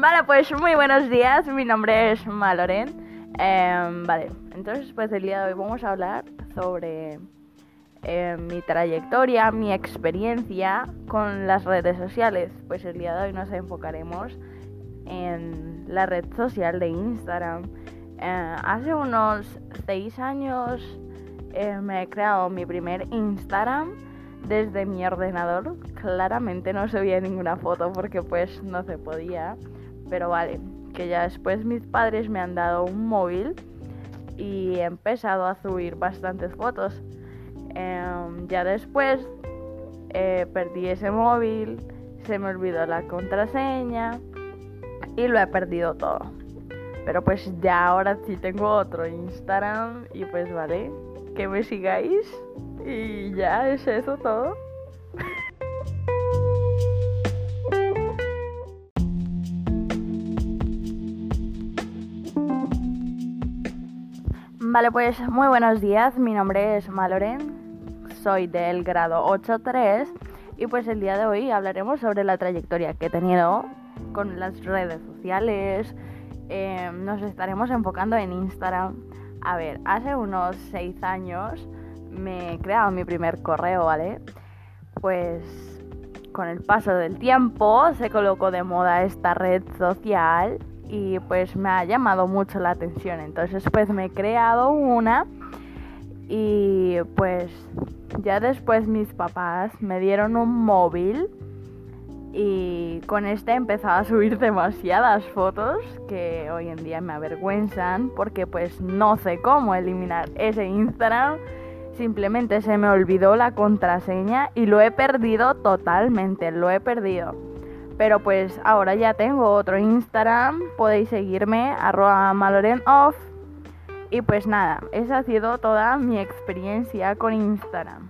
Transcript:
Vale, pues muy buenos días, mi nombre es Maloren. Em, vale, entonces pues el día de hoy vamos a hablar sobre em, mi trayectoria, mi experiencia con las redes sociales. Pues el día de hoy nos enfocaremos en la red social de Instagram. Eh, hace unos seis años eh, me he creado mi primer Instagram desde mi ordenador. Claramente no subía ninguna foto porque pues no se podía. Pero vale, que ya después mis padres me han dado un móvil y he empezado a subir bastantes fotos. Em, ya después eh, perdí ese móvil, se me olvidó la contraseña y lo he perdido todo. Pero pues ya ahora sí tengo otro Instagram y pues vale, que me sigáis y ya es eso todo. Vale, pues muy buenos días, mi nombre es Maloren, soy del grado 8.3 y pues el día de hoy hablaremos sobre la trayectoria que he tenido con las redes sociales, em, nos estaremos enfocando en Instagram. A ver, hace unos 6 años me he creado mi primer correo, ¿vale? Pues con el paso del tiempo se colocó de moda esta red social y pues me ha llamado mucho la atención. Entonces pues me he creado una y pues ya después mis papás me dieron un móvil y con este he empezado a subir demasiadas fotos que hoy en día me avergüenzan porque pues no sé cómo eliminar ese Instagram. Simplemente se me olvidó la contraseña y lo he perdido totalmente, lo he perdido. Pero pues ahora ya tengo otro Instagram, podéis seguirme, arroba malorenoff. Y pues nada, esa ha sido toda mi experiencia con Instagram.